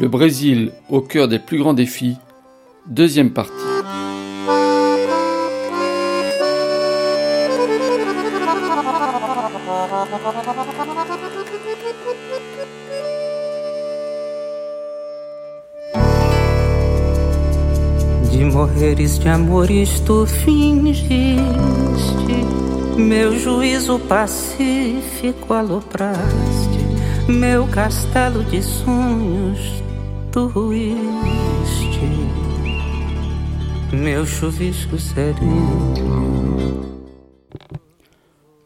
Le Brésil au cœur des plus grands défis, deuxième partie. De morreres de amores tu fingiste. Meu juízo pacífico alopraste. Meu castelo de sonhos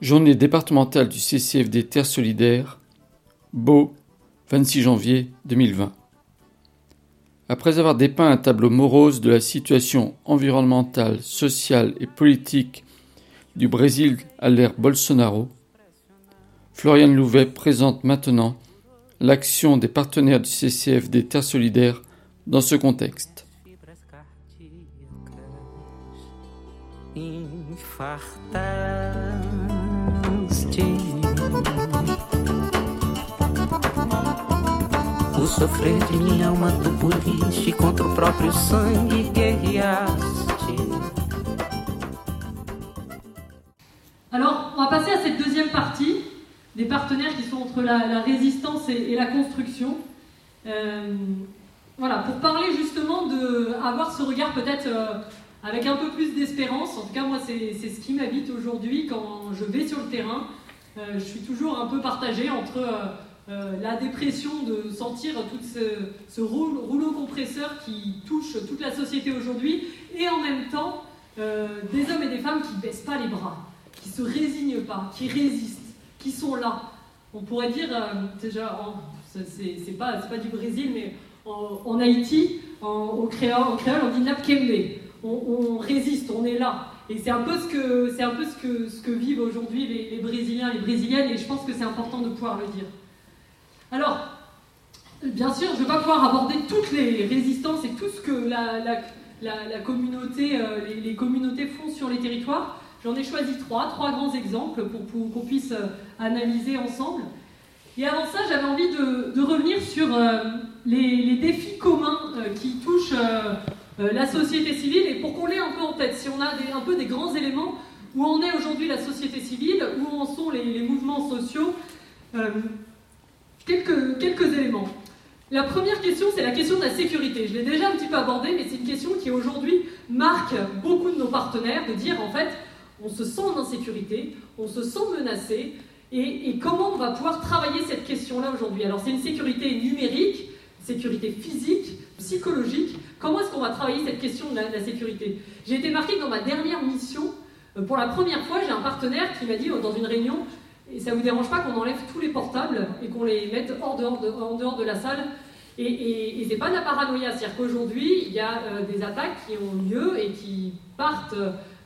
Journée départementale du CCFD Terre Solidaire, Beau, 26 janvier 2020. Après avoir dépeint un tableau morose de la situation environnementale, sociale et politique du Brésil à l'ère Bolsonaro, Florian Louvet présente maintenant l'action des partenaires du CCFD Terre Solidaire dans ce contexte. O sofrer de minha alma tu poliste contra o próprio sangue guerreaste. Alors, on va passer à cette deuxième partie des partenaires qui sont entre la, résistance et, la construction. Euh, voilà, pour parler justement de avoir ce regard peut-être euh, avec un peu plus d'espérance. En tout cas, moi, c'est ce qui m'habite aujourd'hui quand je vais sur le terrain. Euh, je suis toujours un peu partagée entre la dépression de sentir tout ce, ce rouleau, compresseur qui touche toute la société aujourd'hui, et en même temps des hommes et des femmes qui ne baissent pas les bras, qui ne se résignent pas, qui résistent, qui sont là. On pourrait dire, euh, déjà, c'est pas, pas du Brésil, mais en, Haïti, en, créole, on dit Napkembe. On, on résiste, on est là. Et c'est un peu ce que, c'est un peu ce que, vivent aujourd'hui les, les Brésiliens, les Brésiliennes, et je pense que c'est important de pouvoir le dire. Alors, bien sûr, je ne vais pas pouvoir aborder toutes les résistances et tout ce que la, communauté, euh, les, communautés font sur les territoires. J'en ai choisi trois, trois grands exemples pour, qu'on puisse euh, analyser ensemble. Et avant ça, j'avais envie de, revenir sur euh, les, défis communs euh, qui touchent la société civile et pour qu'on l'ait un peu en tête, si on a un peu des grands éléments où en est aujourd'hui la société civile, où en sont les, les mouvements sociaux. Quelques, quelques, éléments. La première question, c'est la question de la sécurité. Je l'ai déjà un petit peu abordée, mais c'est une question qui aujourd'hui marque beaucoup de nos partenaires, de dire en fait, on se sent en insécurité, on se sent menacé, et, comment on va pouvoir travailler cette question-là aujourd'hui? Alors c'est une sécurité numérique, sécurité physique, psychologique. Comment est-ce qu'on va travailler cette question de la, sécurité? J'ai été marquée dans ma dernière mission, euh, pour la première fois, j'ai un partenaire qui m'a dit dans une réunion, et ça vous dérange pas qu'on enlève tous les portables et qu'on les mette hors dehors de, en dehors de la salle? Et, et, et c'est pas de la paranoïa, c'est-à-dire qu'aujourd'hui, il y a euh, des attaques qui ont lieu et qui partent,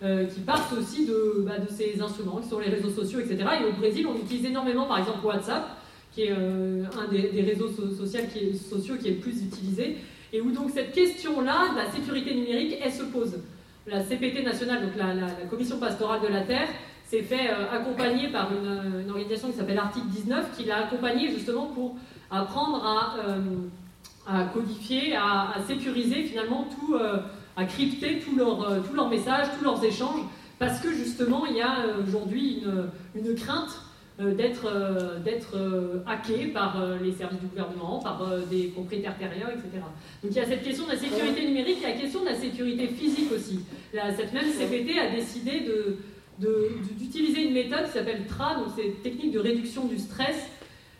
euh, qui partent aussi de, bah, de, ces instruments, qui sont les réseaux sociaux, etc. Et au Brésil, on utilise énormément, par exemple, WhatsApp, qui est euh, un des, réseaux so sociaux qui, est, le plus utilisé, et où donc cette question-là, de la sécurité numérique, elle se pose. La CPT nationale, donc la, Commission pastorale de la Terre, s'est fait euh, accompagner par une, organisation qui s'appelle Article 19, qui l'a accompagné justement pour apprendre à, codifier, à, sécuriser finalement tout, à crypter tous leurs tout leur messages, tous leurs échanges, parce que justement il y a aujourd'hui une, une, crainte d'être d'être hacké par les services du gouvernement, par des propriétaires terriens, etc. Donc il y a cette question de la sécurité numérique, il y a la question de la sécurité physique aussi. La, cette même CPT a décidé de d'utiliser une méthode qui s'appelle TRA, donc c'est technique de réduction du stress,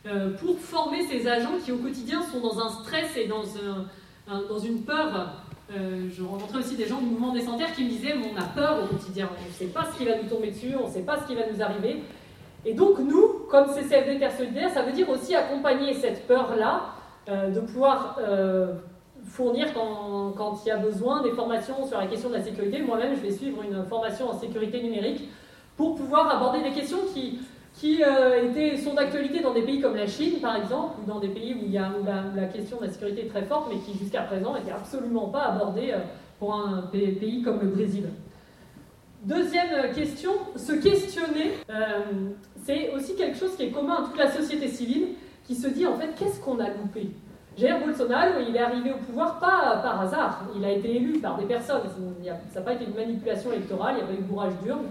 euh, pour former ces agents qui au quotidien sont dans un stress et dans, un, dans une peur. Euh, je rencontrais aussi des gens du mouvement des sanitaires qui me disaient on a peur au quotidien, on ne sait pas ce qui va nous tomber dessus, on ne sait pas ce qui va nous arriver. Et donc nous, comme CCFD Terre Solidaire, ça veut dire aussi accompagner cette peur-là, euh, de pouvoir euh, fournir quand, il y a besoin des formations sur la question de la sécurité. Moi-même, je vais suivre une formation en sécurité numérique pour pouvoir aborder des questions qui, qui euh, étaient, sont d'actualité dans des pays comme la Chine, par exemple, ou dans des pays où, il y a, où la, question de la sécurité est très forte, mais qui jusqu'à présent n'étaient absolument pas abordées euh, pour un pays comme le Brésil. Deuxième question, se questionner, euh, c'est aussi quelque chose qui est commun à toute la société civile, qui se dit en fait qu'est-ce qu'on a loupé? Jair Bolsonaro, il est arrivé au pouvoir pas par hasard. Il a été élu par des personnes. Ça n'a pas été une manipulation électorale, il n'y a pas eu bourrage d'urne.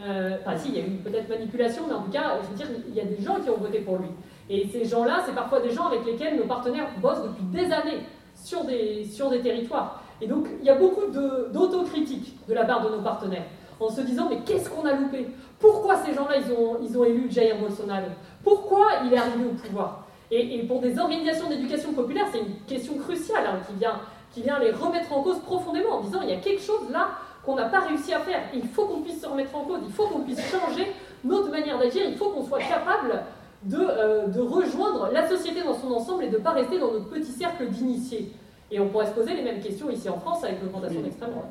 Euh, enfin, si, il y a eu peut-être manipulation, mais en tout cas, je veux dire, il y a des gens qui ont voté pour lui. Et ces gens-là, c'est parfois des gens avec lesquels nos partenaires bossent depuis des années sur des, sur des territoires. Et donc, il y a beaucoup d'autocritique de, de la part de nos partenaires, en se disant, mais qu'est-ce qu'on a loupé? Pourquoi ces gens-là, ils ont, ils ont élu Jair Bolsonaro? Pourquoi il est arrivé au pouvoir? Et, pour des organisations d'éducation populaire, c'est une question cruciale hein, qui, vient, qui vient les remettre en cause profondément, en disant, il y a quelque chose là qu'on n'a pas réussi à faire. Il faut qu'on puisse se remettre en cause, il faut qu'on puisse changer notre manière d'agir, il faut qu'on soit capable de, euh, de, rejoindre la société dans son ensemble et de ne pas rester dans notre petit cercle d'initiés. Et on pourrait se poser les mêmes questions ici en France avec l'augmentation d'extrême droite.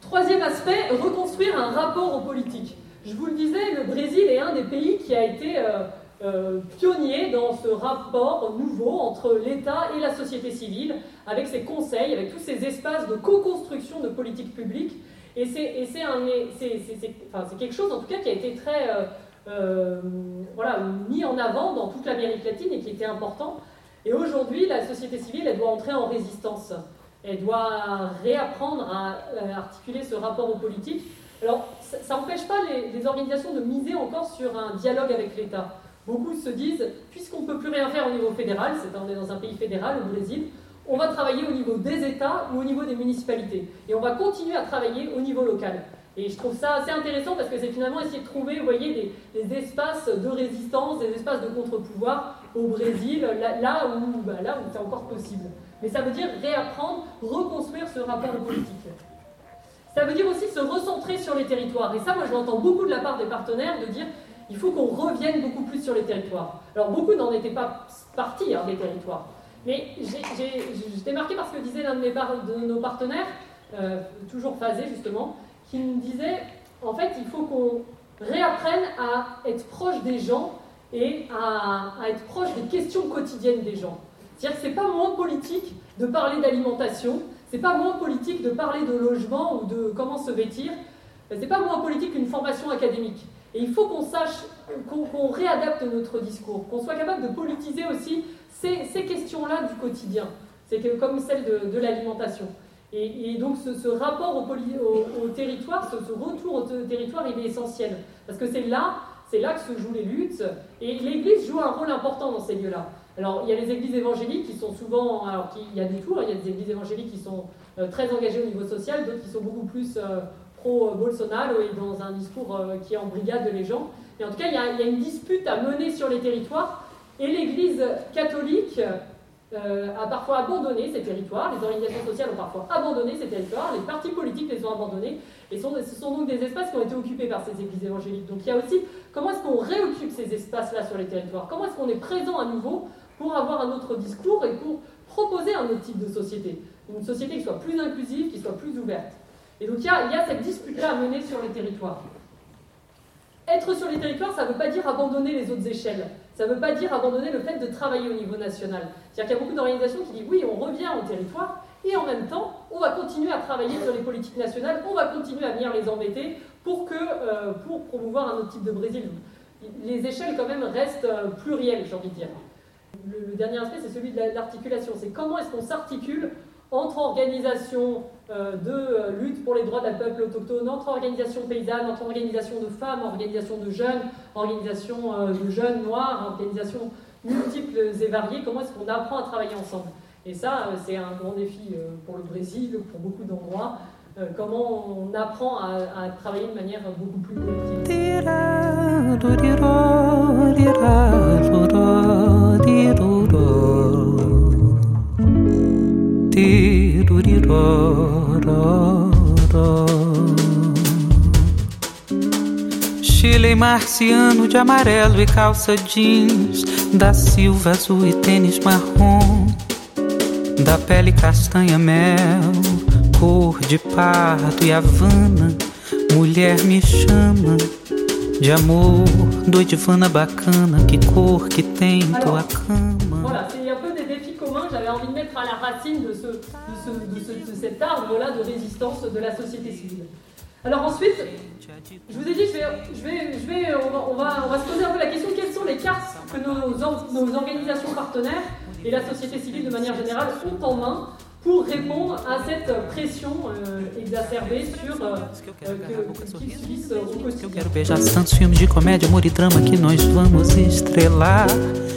Troisième aspect, reconstruire un rapport aux politiques. Je vous le disais, le Brésil est un des pays qui a été euh, euh, pionnier dans ce rapport nouveau entre l'État et la société civile, avec ses conseils, avec tous ces espaces de co-construction de politiques publiques. Et c'est quelque chose, en tout cas, qui a été très euh, euh, mis en avant dans toute l'Amérique latine et qui était important. Et aujourd'hui, la société civile, elle doit entrer en résistance. Elle doit réapprendre à, articuler ce rapport aux politiques. Alors, ça n'empêche pas les, organisations de miser encore sur un dialogue avec l'État. Beaucoup se disent, puisqu'on ne peut plus rien faire au niveau fédéral, c'est on est dans un pays fédéral, au Brésil, on va travailler au niveau des États ou au niveau des municipalités. Et on va continuer à travailler au niveau local. Et je trouve ça assez intéressant parce que c'est finalement essayer de trouver, vous voyez, des, espaces de résistance, des espaces de contre-pouvoir au Brésil, là, où, bah, où c'est encore possible. Mais ça veut dire réapprendre, reconstruire ce rapport politique. Ça veut dire aussi se recentrer sur les territoires. Et ça, moi, je l'entends beaucoup de la part des partenaires de dire il faut qu'on revienne beaucoup plus sur les territoires. Alors, beaucoup n'en étaient pas partis hein, des territoires. Mais j'étais marqué par ce que disait l'un de, nos partenaires, euh, toujours phasé justement, qui nous disait en fait, il faut qu'on réapprenne à être proche des gens et à, être proche des questions quotidiennes des gens. C'est-à-dire que c'est pas moins politique de parler d'alimentation, c'est pas moins politique de parler de logement ou de comment se vêtir, c'est pas moins politique qu'une formation académique. Et il faut qu'on sache, qu'on réadapte notre discours, qu'on soit capable de politiser aussi ces, questions-là du quotidien. Comme celle de, l'alimentation. Et, donc ce, rapport au, territoire, ce, retour au territoire, il est essentiel. Parce que c'est là, là que se jouent les luttes. Et l'Église joue un rôle important dans ces lieux-là. Alors, il y a les églises évangéliques qui sont souvent. Alors, il y a des tours, il y a des églises évangéliques qui sont euh, très engagées au niveau social, d'autres qui sont beaucoup plus euh, pro-Bolsonaro et dans un discours euh, qui embrigade les gens. Mais en tout cas, il y, a, une dispute à mener sur les territoires et l'Église catholique euh, a parfois abandonné ces territoires, les organisations sociales ont parfois abandonné ces territoires, les partis politiques les ont abandonnés, et ce sont donc des espaces qui ont été occupés par ces églises évangéliques. Donc il y a aussi comment est-ce qu'on réoccupe ces espaces-là sur les territoires, comment est-ce qu'on est présent à nouveau pour avoir un autre discours et pour proposer un autre type de société, une société qui soit plus inclusive, qui soit plus ouverte. Et donc il y a, cette dispute-là à mener sur les territoires. Être sur les territoires, ça ne veut pas dire abandonner les autres échelles. Ça ne veut pas dire abandonner le fait de travailler au niveau national. C'est-à-dire qu'il y a beaucoup d'organisations qui disent oui, on revient au territoire, et en même temps, on va continuer à travailler sur les politiques nationales, on va continuer à venir les embêter pour, que, euh, pour promouvoir un autre type de Brésil. Les échelles, quand même, restent euh, plurielles, j'ai envie de dire. Le, dernier aspect, c'est celui de l'articulation. C'est comment est-ce qu'on s'articule entre organisations euh, de euh, lutte pour les droits d'un peuple autochtone, entre organisations paysannes, entre organisations de femmes, organisations de jeunes, organisations euh, de jeunes noirs, organisations multiples et variées, comment est-ce qu'on apprend à travailler ensemble Et ça, c'est un grand défi pour le Brésil, pour beaucoup d'endroits, comment on apprend à, travailler de manière beaucoup plus politique. Chile marciano de amarelo e calça jeans, da Silva azul e tênis marrom, da pele castanha mel, cor de pardo e havana, mulher me chama de amor, doidivana bacana, que cor que tem tua cama. Envie de mettre à la racine de, ce, de, ce, de, ce, de cet arbre-là de résistance de la société civile. Alors ensuite, je vous ai dit, je vais, je vais, je vais, on, va, on, va, on va se poser un peu la question quelles sont les cartes que nos, nos organisations partenaires et la société civile de manière générale ont en main pour répondre à cette pression euh, exacerbée sur euh, euh, qu'ils subissent au quotidien.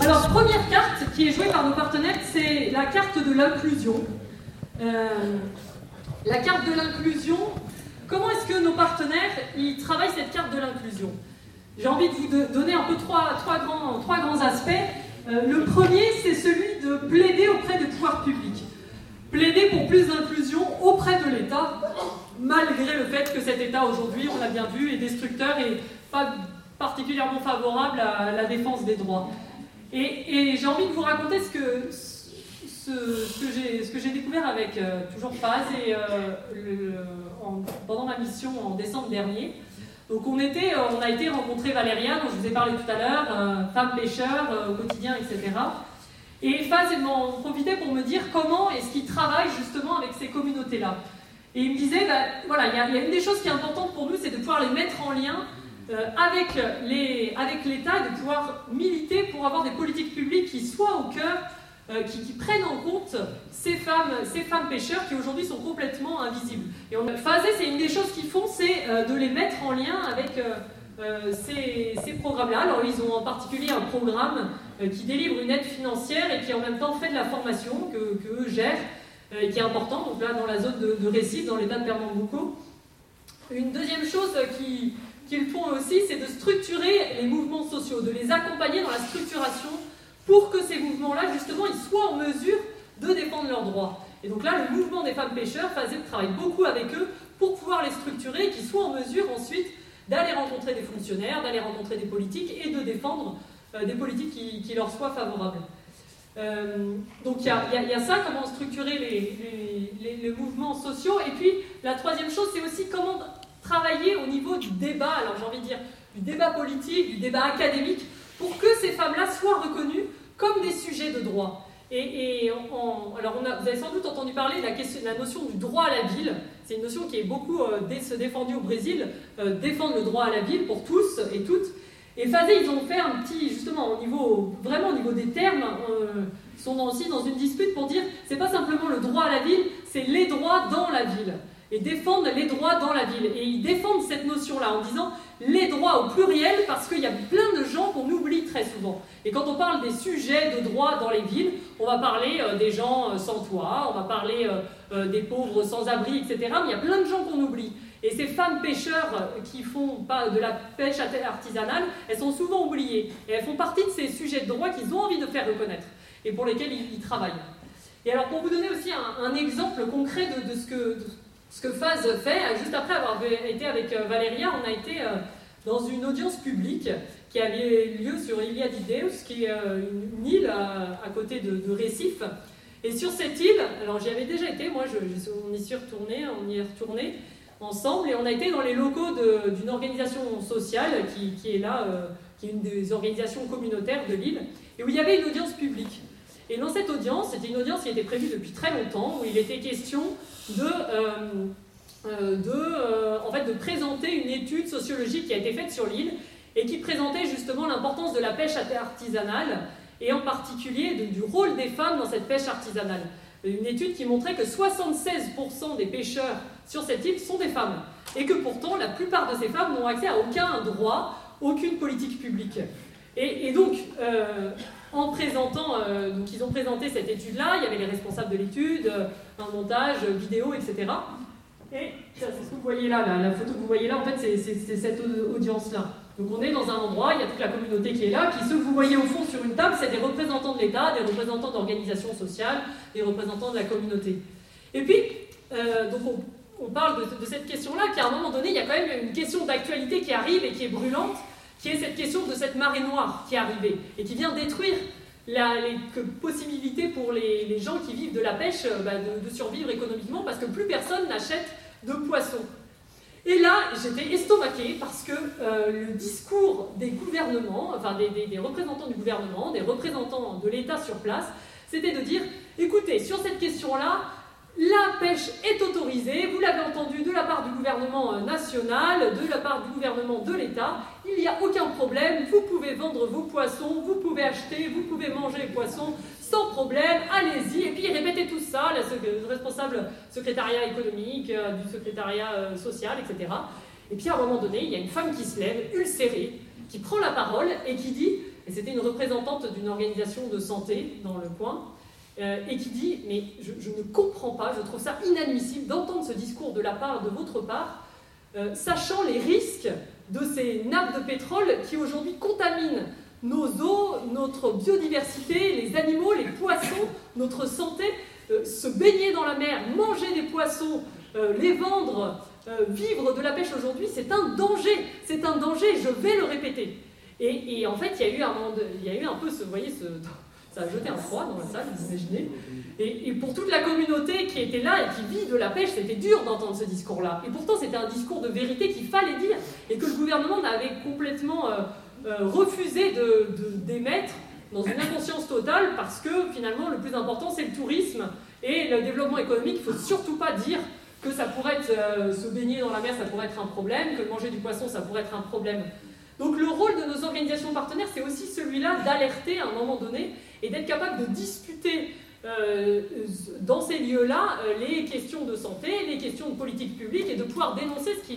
Alors, première carte qui est jouée par nos partenaires, c'est la carte de l'inclusion. la carte de l'inclusion, comment est-ce que nos partenaires ils travaillent cette carte de l'inclusion? J'ai envie de vous donner un peu trois, trois, grands, trois grands aspects. le premier, c'est celui de plaider auprès des pouvoirs publics plaider pour plus d'inclusion auprès de l'État, malgré le fait que cet État aujourd'hui, on l'a bien vu, est destructeur et pas particulièrement favorable à la défense des droits. Et, j'ai envie de vous raconter ce que, j'ai découvert avec euh, toujours Paz et euh, pendant ma mission en décembre dernier. Donc on, était, on a été rencontrer Valéria, dont je vous ai parlé tout à l'heure, euh, femme pêcheur au quotidien, etc. Et Faz m'en profitait pour me dire comment est-ce qu'il travaille justement avec ces communautés-là. Et il me disait, bah, voilà, il y, a une des choses qui est importante pour nous, c'est de pouvoir les mettre en lien euh, avec l'État et de pouvoir militer pour avoir des politiques publiques qui soient au cœur, euh, qui, prennent en compte ces femmes, ces femmes pêcheurs qui aujourd'hui sont complètement invisibles. Et on, c'est une des choses qu'ils font, c'est euh, de les mettre en lien avec ces, ces programmes-là. Alors ils ont en particulier un programme euh, qui délivre une aide financière et qui en même temps fait de la formation que, eux gèrent euh, et qui est important, donc là dans la zone de, de dans l'état de Pernambuco. Une deuxième chose qu'ils font aussi, c'est de structurer les mouvements sociaux, de les accompagner dans la structuration pour que ces mouvements-là, justement, ils soient en mesure de défendre leurs droits. Et donc là, le mouvement des femmes pêcheurs travaille beaucoup avec eux pour pouvoir les structurer et qu'ils soient en mesure ensuite d'aller rencontrer des fonctionnaires, d'aller rencontrer des politiques et de défendre euh, des politiques qui, leur soient favorables. Euh, donc il y, a ça, comment structurer les, mouvements sociaux. Et puis la troisième chose, c'est aussi comment travailler au niveau du débat, alors j'ai envie de dire du débat politique, du débat académique, pour que ces femmes-là soient reconnues comme des sujets de droit. Et, alors a, vous avez sans doute entendu parler de la, la notion du droit à la ville. C'est une notion qui est beaucoup euh, défendue au Brésil, défendre le droit à la ville pour tous et toutes. Et Fazé, ils ont fait un petit, justement, au niveau, vraiment au niveau des termes, euh, sont aussi dans une dispute pour dire c'est pas simplement le droit à la ville, c'est les droits dans la ville. Et défendre les droits dans la ville. Et ils défendent cette notion-là en disant les droits au pluriel parce qu'il y a plein de gens qu'on oublie très souvent. Et quand on parle des sujets de droits dans les villes, on va parler euh, des gens euh, sans toit, on va parler des pauvres sans abri, etc. Mais il y a plein de gens qu'on oublie. Et ces femmes pêcheurs qui font de la pêche artisanale, elles sont souvent oubliées. Et elles font partie de ces sujets de droit qu'ils ont envie de faire reconnaître et pour lesquels ils, travaillent. Et alors, pour vous donner aussi un, exemple concret de, ce, que, que Faz fait, juste après avoir été avec euh, Valéria, on a été euh, dans une audience publique qui avait lieu sur Ilia d'Ideus, qui est euh, une île à, côté de, de Récif. Et sur cette île, alors j'y avais déjà été, moi on y est retourné, on y est retourné, ensemble et on a été dans les locaux d'une organisation sociale qui, est là, euh, qui est une des organisations communautaires de l'île, et où il y avait une audience publique. Et dans cette audience, c'était une audience qui était prévue depuis très longtemps, où il était question de, euh, euh, de, en fait, de présenter une étude sociologique qui a été faite sur l'île et qui présentait justement l'importance de la pêche artisanale et en particulier du rôle des femmes dans cette pêche artisanale une étude qui montrait que 76% des pêcheurs sur cette île sont des femmes. Et que pourtant, la plupart de ces femmes n'ont accès à aucun droit, aucune politique publique. Et, donc, euh, en présentant, euh, donc ils ont présenté cette étude-là, il y avait les responsables de l'étude, euh, un montage, vidéo, etc. Et c'est ce que vous voyez là, la, photo que vous voyez là, en fait, c'est cette audience-là. Donc on est dans un endroit, il y a toute la communauté qui est là, qui ceux que vous voyez au fond sur une table, c'est des représentants de l'État, des représentants d'organisations sociales, des représentants de la communauté. Et puis, euh, on, parle de, cette question-là, qu'à un moment donné, il y a quand même une question d'actualité qui arrive et qui est brûlante, qui est cette question de cette marée noire qui est arrivée et qui vient détruire les possibilités pour les, gens qui vivent de la pêche euh, bah, de, de survivre économiquement parce que plus personne n'achète de poissons. Et là, j'étais estomaquée parce que euh, le discours des gouvernements, enfin des, représentants du gouvernement, des représentants de l'État sur place, c'était de dire, écoutez, sur cette question-là, la pêche est autorisée, vous l'avez entendu, de la part du gouvernement euh, national, de la part du gouvernement de l'État. Il n'y a aucun problème, vous pouvez vendre vos poissons, vous pouvez acheter, vous pouvez manger les poissons sans problème, allez-y. Et puis répétez tout ça, le responsable secrétariat économique, euh, du secrétariat euh, social, etc. Et puis à un moment donné, il y a une femme qui se lève, ulcérée, qui prend la parole et qui dit, et c'était une représentante d'une organisation de santé dans le coin, euh, et qui dit Mais je, ne comprends pas, je trouve ça inadmissible d'entendre ce discours de la part de votre part, sachant les risques de ces nappes de pétrole qui aujourd'hui contaminent nos eaux, notre biodiversité, les animaux, les poissons, notre santé. Euh, se baigner dans la mer, manger des poissons, les vendre, vivre de la pêche aujourd'hui, c'est un danger. C'est un danger, je vais le répéter. Et, en fait, il y a eu un, peu ce, vous voyez, ça a jeté un froid dans la salle, vous imaginez. Et, pour toute la communauté qui était là et qui vit de la pêche, c'était dur d'entendre ce discours-là. Et pourtant, c'était un discours de vérité qu'il fallait dire et que le gouvernement avait complètement euh, refusé d'émettre de, dans une inconscience totale parce que finalement, le plus important, c'est le tourisme et le développement économique. Il ne faut surtout pas dire que ça pourrait être, euh, se baigner dans la mer, ça pourrait être un problème, que manger du poisson, ça pourrait être un problème. Donc le rôle de nos organisations partenaires, c'est aussi celui-là d'alerter à un moment donné et d'être capable de discuter euh, dans ces lieux-là euh, les questions de santé, les questions de politique publique et de pouvoir dénoncer ce qui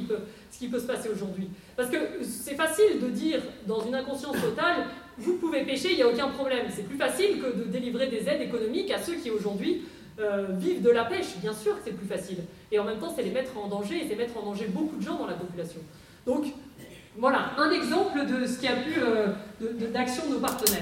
peut, se passer aujourd'hui. Parce que c'est facile de dire dans une inconscience totale, vous pouvez pêcher, il n'y a aucun problème. C'est plus facile que de délivrer des aides économiques à ceux qui aujourd'hui euh, vivent de la pêche. Bien sûr que c'est plus facile. Et en même temps, c'est les mettre en danger et c'est mettre en danger beaucoup de gens dans la population. Donc, voilà, un exemple de ce qui a pu, euh, d'action de, nos partenaires.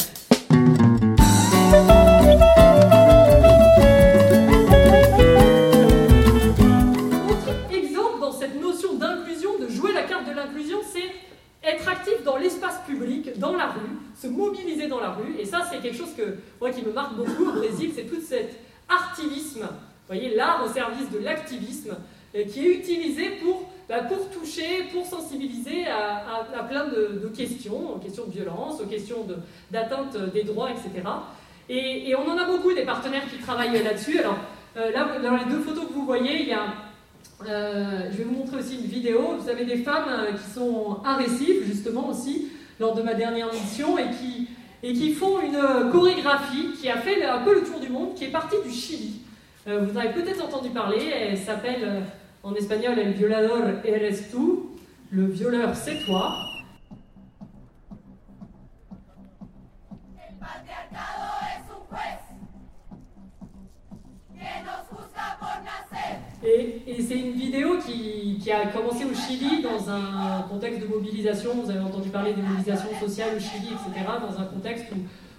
Dans l'espace public, dans la rue, se mobiliser dans la rue. Et ça, c'est quelque chose que, moi, qui me marque beaucoup au Brésil, c'est tout cet artivisme, vous voyez, l'art au service de l'activisme, euh, qui est utilisé pour bah, pour toucher, pour sensibiliser à, plein de, questions, aux questions de violence, aux questions d'atteinte des droits, etc. Et, on en a beaucoup des partenaires qui travaillent là-dessus. Alors euh, là, dans les deux photos que vous voyez, il y a, euh, je vais vous montrer aussi une vidéo. Vous avez des femmes euh, qui sont à Récif, justement aussi, lors de ma dernière mission, et qui, et qui font une chorégraphie qui a fait un peu le tour du monde, qui est partie du Chili. vous avez peut-être entendu parler, elle s'appelle en espagnol, el violador eres tú, le violeur c'est toi. Et, c'est une vidéo qui, a commencé au Chili dans un contexte de mobilisation. Vous avez entendu parler des mobilisations sociales au Chili, etc. Dans un contexte où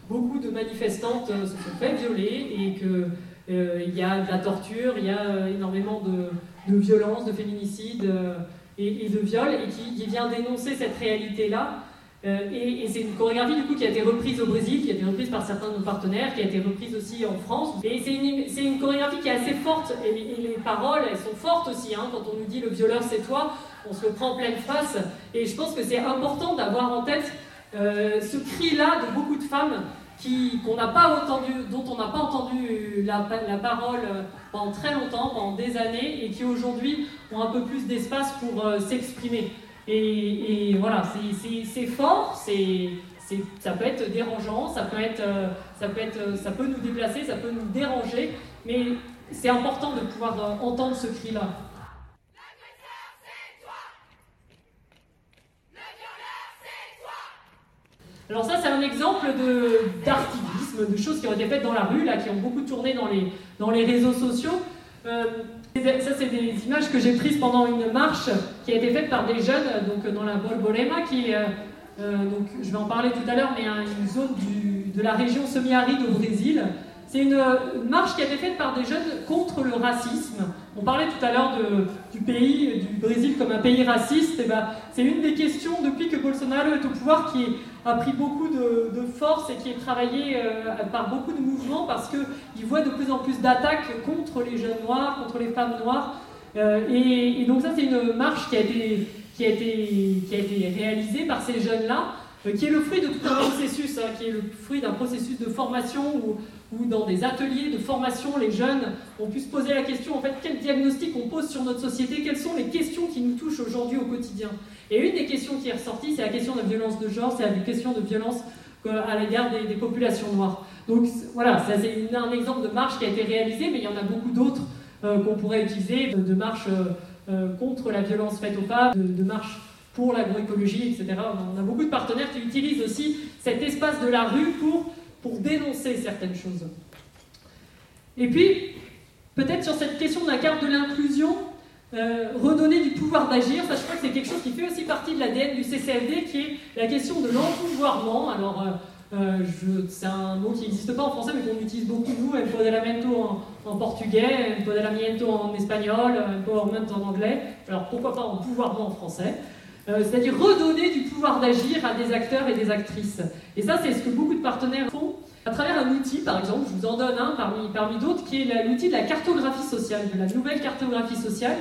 beaucoup de manifestantes euh, se sont fait violer et qu'il euh, y a de la torture, il y a euh, énormément de, de violence, de féminicide euh, et, de viol, et qui, vient dénoncer cette réalité-là. Euh, et, c'est une chorégraphie du coup qui a été reprise au Brésil, qui a été reprise par certains de nos partenaires, qui a été reprise aussi en France. Et c'est une, chorégraphie qui est assez forte, et les, paroles, elles sont fortes aussi. Hein. quand on nous dit le violeur c'est toi, on se le prend en pleine face. Et je pense que c'est important d'avoir en tête euh, ce cri-là de beaucoup de femmes n'a pas entendu, dont on n'a pas entendu la, parole pendant très longtemps, pendant des années, et qui aujourd'hui ont un peu plus d'espace pour euh, s'exprimer. Et, voilà, c'est fort, c'est ça peut être dérangeant, ça peut, être, euh, ça, peut être, ça peut nous déplacer, ça peut nous déranger, mais c'est important de pouvoir euh, entendre ce cri-là. Alors ça, c'est un exemple d'activisme, de, choses qui ont été faites dans la rue, là, qui ont beaucoup tourné dans les, dans les réseaux sociaux. Euh, ça, c'est des images que j'ai prises pendant une marche qui a été faite par des jeunes, donc dans la Bolbolema, qui, euh, euh, donc, je vais en parler tout à l'heure, mais une zone de la région semi-aride au Brésil. C'est une, marche qui a été faite par des jeunes contre le racisme. On parlait tout à l'heure du pays, du Brésil comme un pays raciste. Et ben, c'est une des questions depuis que Bolsonaro est au pouvoir qui a pris beaucoup de, force et qui est travaillé euh, par beaucoup de mouvements parce qu'il voit de plus en plus d'attaques contre les jeunes noirs, contre les femmes noires. Euh, et, donc ça, c'est une marche qui a été réalisée par ces jeunes-là, euh, qui est le fruit de tout un processus, hein, qui est le fruit d'un processus de formation où, où dans des ateliers de formation, les jeunes ont pu se poser la question, en fait, quel diagnostic on pose sur notre société, quelles sont les questions qui nous touchent aujourd'hui au quotidien? Et une des questions qui est ressortie, c'est la question de la violence de genre, c'est la question de violence euh, à l'égard des, populations noires. Donc voilà, ça c'est un exemple de marche qui a été réalisé, mais il y en a beaucoup d'autres euh, qu'on pourrait utiliser, de, marches euh, contre la violence faite aux femmes, de, de marches pour l'agroécologie, etc. On a beaucoup de partenaires qui utilisent aussi cet espace de la rue pour, pour dénoncer certaines choses. Et puis, peut-être sur cette question de la carte de l'inclusion, euh, redonner du pouvoir d'agir, ça je crois que c'est quelque chose qui fait aussi partie de l'ADN du CCFD, qui est la question de l'empouvoirment. Alors, euh, euh c'est un mot qui n'existe pas en français, mais qu'on utilise beaucoup nous, empoderamento en, en portugais, empoderamiento en espagnol, empowerment en anglais. Alors pourquoi pas empouvoirment en français? Euh, c'est-à-dire redonner du pouvoir d'agir à des acteurs et des actrices. Et ça, c'est ce que beaucoup de partenaires font à travers un outil, par exemple, je vous en donne un parmi, parmi d'autres, qui est l'outil de la cartographie sociale, de la nouvelle cartographie sociale,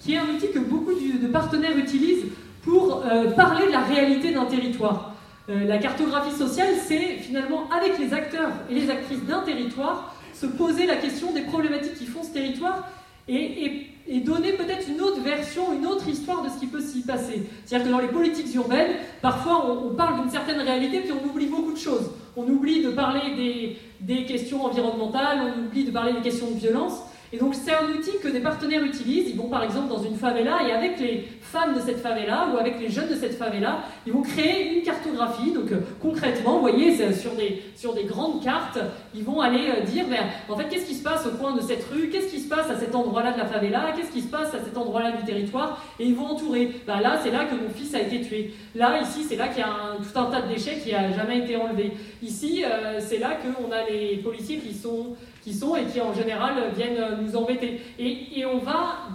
qui est un outil que beaucoup de partenaires utilisent pour euh, parler de la réalité d'un territoire. Euh, la cartographie sociale, c'est finalement, avec les acteurs et les actrices d'un territoire, se poser la question des problématiques qui font ce territoire et, donner peut-être une autre version, une autre histoire de ce qui peut s'y passer. C'est-à-dire que dans les politiques urbaines, parfois on, parle d'une certaine réalité, puis on oublie beaucoup de choses. On oublie de parler des, questions environnementales, on oublie de parler des questions de violence. Et donc c'est un outil que des partenaires utilisent. Ils vont par exemple dans une favela et avec les femmes de cette favela ou avec les jeunes de cette favela, ils vont créer une cartographie. Donc euh, concrètement, vous voyez, sur des, sur des grandes cartes, ils vont aller euh, dire, ben, en fait, qu'est-ce qui se passe au coin de cette rue? Qu'est-ce qui se passe à cet endroit-là de la favela? Qu'est-ce qui se passe à cet endroit-là du territoire? Et ils vont entourer. Ben, là, c'est là que mon fils a été tué. Là, ici, c'est là qu'il y a tout un tas de déchets qui a jamais été enlevé. Ici, euh, c'est là qu'on a les policiers qui sont sont et qui en général viennent nous embêter. Et, on va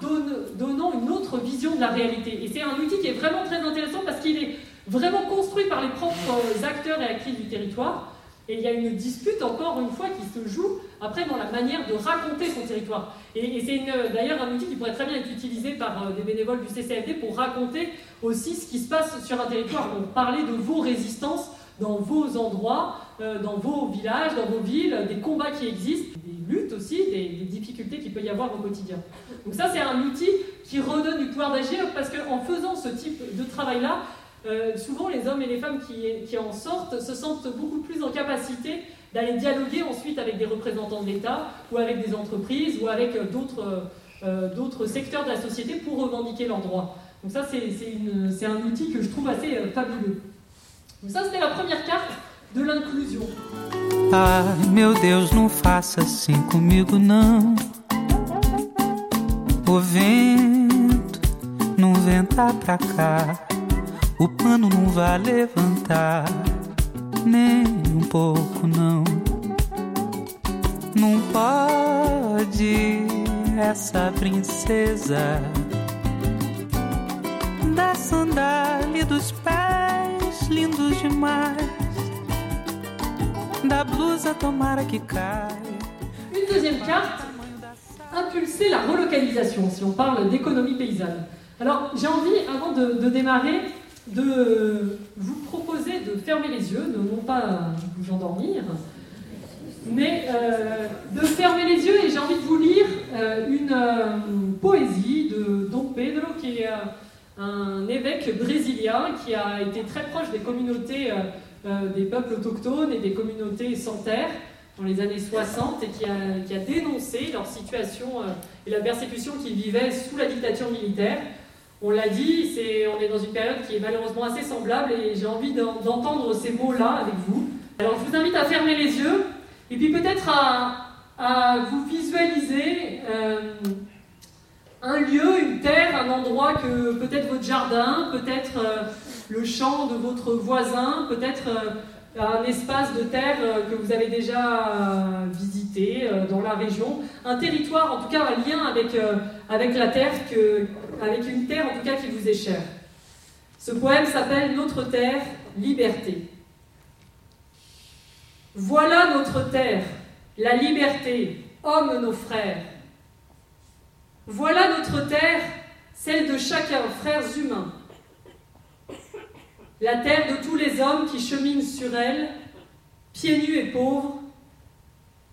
donnant une autre vision de la réalité. Et c'est un outil qui est vraiment très intéressant parce qu'il est vraiment construit par les propres acteurs et actrices du territoire. Et il y a une dispute, encore une fois, qui se joue après dans la manière de raconter son territoire. Et, c'est d'ailleurs un outil qui pourrait très bien être utilisé par euh, des bénévoles du CCFD pour raconter aussi ce qui se passe sur un territoire, pour parler de vos résistances dans vos endroits, euh, dans vos villages, dans vos villes, des combats qui existent, des luttes aussi, des, difficultés qu'il peut y avoir au quotidien. Donc ça, c'est un outil qui redonne du pouvoir d'agir parce qu'en faisant ce type de travail-là, euh, souvent les hommes et les femmes qui, en sortent se sentent beaucoup plus en capacité d'aller dialoguer ensuite avec des représentants de l'État ou avec des entreprises ou avec euh, d'autres secteurs de la société pour revendiquer leurs droits. Donc ça, c'est un outil que je trouve assez fabuleux. Donc ça, c'était la première carte de l'inclusion. Ai, meu Deus, não faça assim comigo, não. O vento não venta pra cá, o pano não vai levantar, nem um pouco, não. Não pode essa princesa da sandália dos pés lindos demais Une deuxième carte, impulser la relocalisation, si on parle d'économie paysanne. Alors j'ai envie, avant de, démarrer, de vous proposer de fermer les yeux, de non pas vous endormir, mais euh, de fermer les yeux et j'ai envie de vous lire euh, une euh, poésie de Dom Pedro, qui est un évêque brésilien qui a été très proche des communautés euh, des peuples autochtones et des communautés sans terre dans les années 60 et qui a, dénoncé leur situation euh, et la persécution qu'ils vivaient sous la dictature militaire. On l'a dit, c'est, on est dans une période qui est malheureusement assez semblable et j'ai envie d'entendre ces mots-là avec vous. Alors je vous invite à fermer les yeux et puis peut-être à, à vous visualiser euh, un lieu, une terre, un endroit que peut-être votre jardin, peut-être le champ de votre voisin, peut-être euh, un espace de terre euh, que vous avez déjà euh, visité dans la région, un territoire, en tout cas un lien avec, la terre, avec une terre en tout cas qui vous est chère. Ce poème s'appelle Notre terre, liberté. Voilà notre terre, la liberté, hommes nos frères. Voilà notre terre, celle de chacun, frères humains la terre de tous les hommes qui cheminent sur elle, pieds nus et pauvres,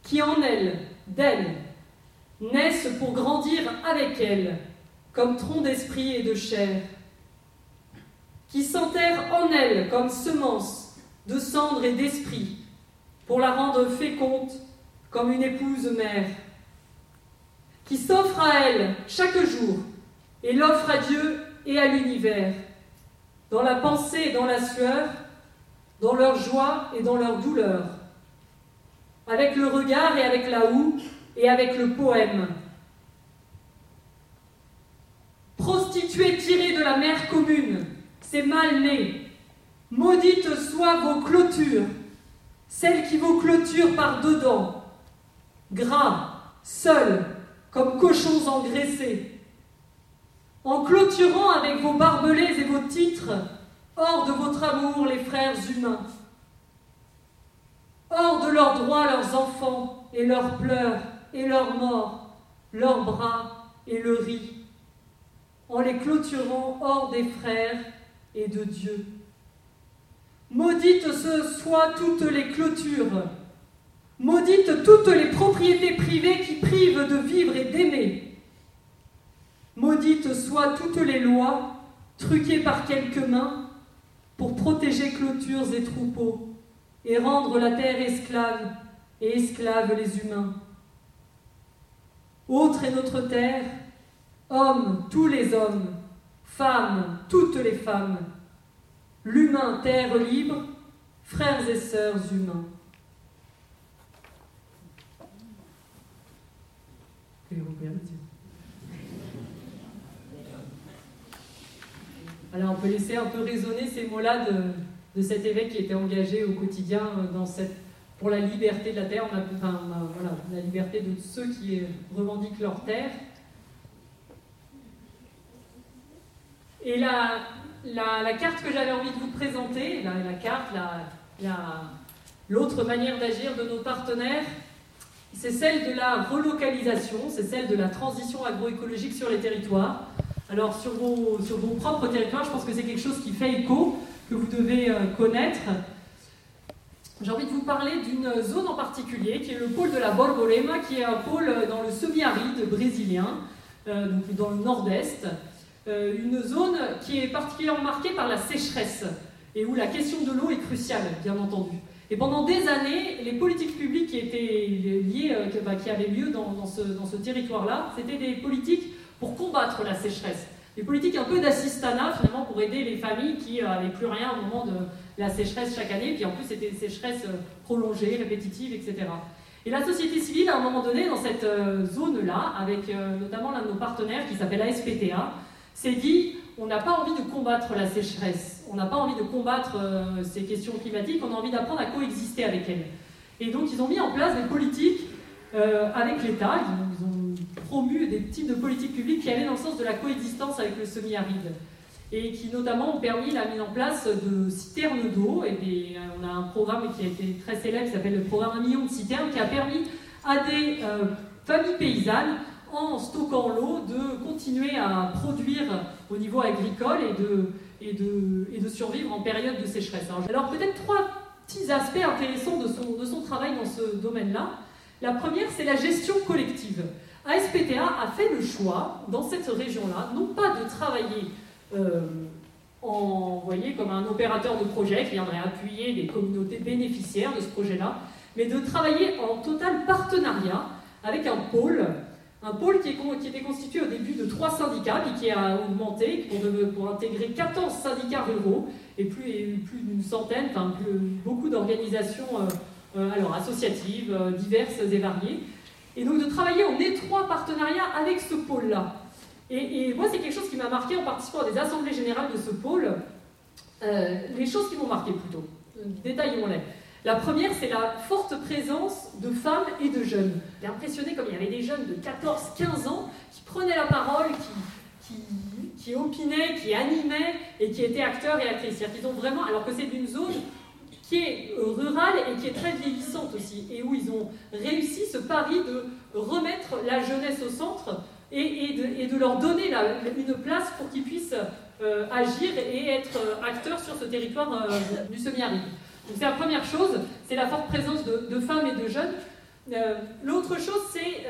qui en elle, d'elle, naissent pour grandir avec elle, comme tronc d'esprit et de chair, qui s'enterrent en elle comme semence de cendre et d'esprit, pour la rendre féconde comme une épouse mère, qui s'offre à elle chaque jour et l'offre à Dieu et à l'univers, dans la pensée et dans la sueur, dans leur joie et dans leur douleur, avec le regard et avec la houe et avec le poème. Prostituées tirées de la mer commune, c'est mal né. Maudites soient vos clôtures, celles qui vous clôturent par dedans, gras, seuls, comme cochons engraissés. En clôturant avec vos barbelés et vos titres, hors de votre amour, les frères humains, hors de leurs droits, leurs enfants, et leurs pleurs, et leurs morts, leurs bras, et le riz, en les clôturant hors des frères et de Dieu. Maudites ce soient toutes les clôtures, maudites toutes les propriétés privées qui privent de vivre et d'aimer. Maudites soient toutes les lois truquées par quelques mains pour protéger clôtures et troupeaux et rendre la terre esclave et esclave les humains. Autre est notre terre, hommes, tous les hommes, femmes, toutes les femmes, l'humain, terre libre, frères et sœurs humains. On peut laisser un peu résonner ces mots-là de, cet évêque qui était engagé au quotidien cette, pour la liberté de la terre, enfin, voilà, la liberté de ceux qui revendiquent leur terre. Et la, carte que j'avais envie de vous présenter, la carte, l'autre manière d'agir de nos partenaires, c'est celle de la relocalisation, c'est celle de la transition agroécologique sur les territoires. Alors sur vos, sur vos propres territoires, je pense que c'est quelque chose qui fait écho, que vous devez euh, connaître. J'ai envie de vous parler d'une zone en particulier, qui est le pôle de la Borborema, qui est un pôle dans le semi-aride brésilien, euh, donc dans le nord-est. Euh, une zone qui est particulièrement marquée par la sécheresse et où la question de l'eau est cruciale, bien entendu. Et pendant des années, les politiques publiques qui étaient liées, euh, bah, qui avaient lieu dans, ce, dans ce territoire-là, c'était des politiques pour combattre la sécheresse. Des politiques un peu d'assistanat, finalement, pour aider les familles qui n'avaient plus rien au moment de la sécheresse chaque année, puis en plus c'était des sécheresses euh, prolongées, répétitives, etc. Et la société civile, à un moment donné, dans cette zone-là, avec notamment l'un de nos partenaires qui s'appelle ASPTA, s'est dit on n'a pas envie de combattre la sécheresse, on n'a pas envie de combattre euh, ces questions climatiques, on a envie d'apprendre à coexister avec elles. Et donc ils ont mis en place des politiques euh, avec l'État, ils, promu des types de politiques publiques qui allaient dans le sens de la coexistence avec le semi-aride et qui notamment ont permis la mise en place de citernes d'eau. Et euh, on a un programme qui a été très célèbre qui s'appelle le programme 1 million de citernes qui a permis à des familles paysannes en stockant l'eau, de continuer à produire au niveau agricole et de, et de, et de survivre en période de sécheresse. Alors, peut-être trois petits aspects intéressants de son, de son travail dans ce domaine-là. La première, c'est la gestion collective. ASPTA a fait le choix, dans cette région-là, non pas de travailler euh, en, voyez, comme un opérateur de projet qui viendrait appuyer les communautés bénéficiaires de ce projet-là, mais de travailler en total partenariat avec un pôle un pôle qui, était constitué au début de trois syndicats, puis qui a augmenté pour, intégrer 14 syndicats ruraux et plus, d'une centaine, enfin beaucoup d'organisations euh, euh, alors, associatives, diverses et variées. Et donc de travailler en étroit partenariat avec ce pôle-là. Et, moi, c'est quelque chose qui m'a marqué en participant à des assemblées générales de ce pôle. les choses qui m'ont marqué plutôt. Détaillons-les. La première, c'est la forte présence de femmes et de jeunes. J'ai impressionné comme il y avait des jeunes de 14-15 ans qui prenaient la parole, qui, qui, opinaient, qui animaient et qui étaient acteurs et actrices. C'est-à-dire qu'ils ont vraiment, alors que c'est d'une zone qui est euh, rurale et qui est très vieillissante aussi, et où ils ont réussi ce pari de remettre la jeunesse au centre et, de, leur donner une place pour qu'ils puissent euh, agir et être euh, acteurs sur ce territoire du semi-aride. Donc c'est la première chose, c'est la forte présence de, femmes et de jeunes. L'autre chose, c'est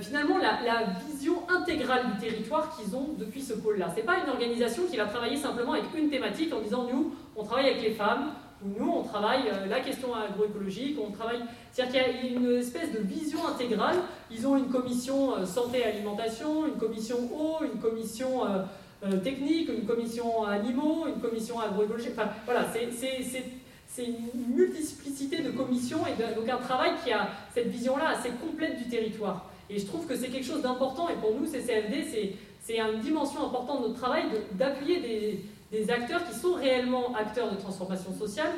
finalement la, vision intégrale du territoire qu'ils ont depuis ce pôle-là. Ce n'est pas une organisation qui va travailler simplement avec une thématique en disant nous, on travaille avec les femmes, nous, on travaille euh, la question agroécologique, on travaille. C'est-à-dire qu'il y a une espèce de vision intégrale. Ils ont une commission euh, santé et alimentation, une commission eau, une commission euh, technique, une commission animaux, une commission agroécologique. Enfin, voilà, c'est une multiplicité de commissions et donc un travail qui a cette vision-là assez complète du territoire. Et je trouve que c'est quelque chose d'important et pour nous, CCFD, c'est une dimension importante de notre travail d'appuyer des des acteurs qui sont réellement acteurs de transformation sociale.